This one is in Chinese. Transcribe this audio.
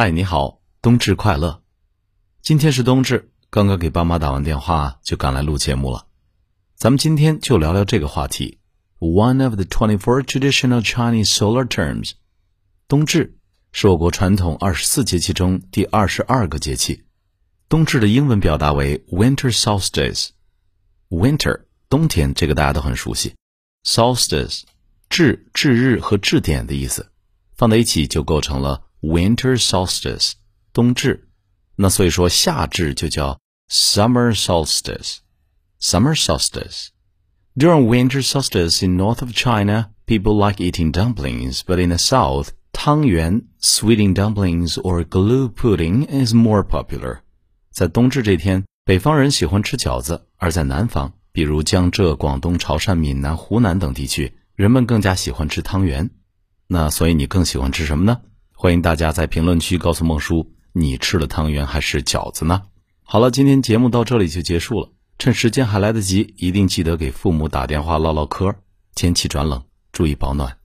嗨，你好，冬至快乐！今天是冬至，刚刚给爸妈打完电话，就赶来录节目了。咱们今天就聊聊这个话题：One of the twenty-four traditional Chinese solar terms。冬至是我国传统二十四节气中第二十二个节气。冬至的英文表达为 Winter Solstice。Winter 冬天，这个大家都很熟悉。Solstice 至至日和至点的意思，放在一起就构成了。Winter solstice，冬至，那所以说夏至就叫 summer solstice。Summer solstice. During winter solstice in north of China, people like eating dumplings, but in the south, 汤圆 sweetened dumplings or glue pudding is more popular. 在冬至这天，北方人喜欢吃饺子，而在南方，比如江浙、广东、潮汕、闽南、湖南等地区，人们更加喜欢吃汤圆。那所以你更喜欢吃什么呢？ 欢迎大家在评论区告诉孟叔，你吃了汤圆还是饺子呢？好了，今天节目到这里就结束了。趁时间还来得及，一定记得给父母打电话唠唠嗑。天气转冷，注意保暖。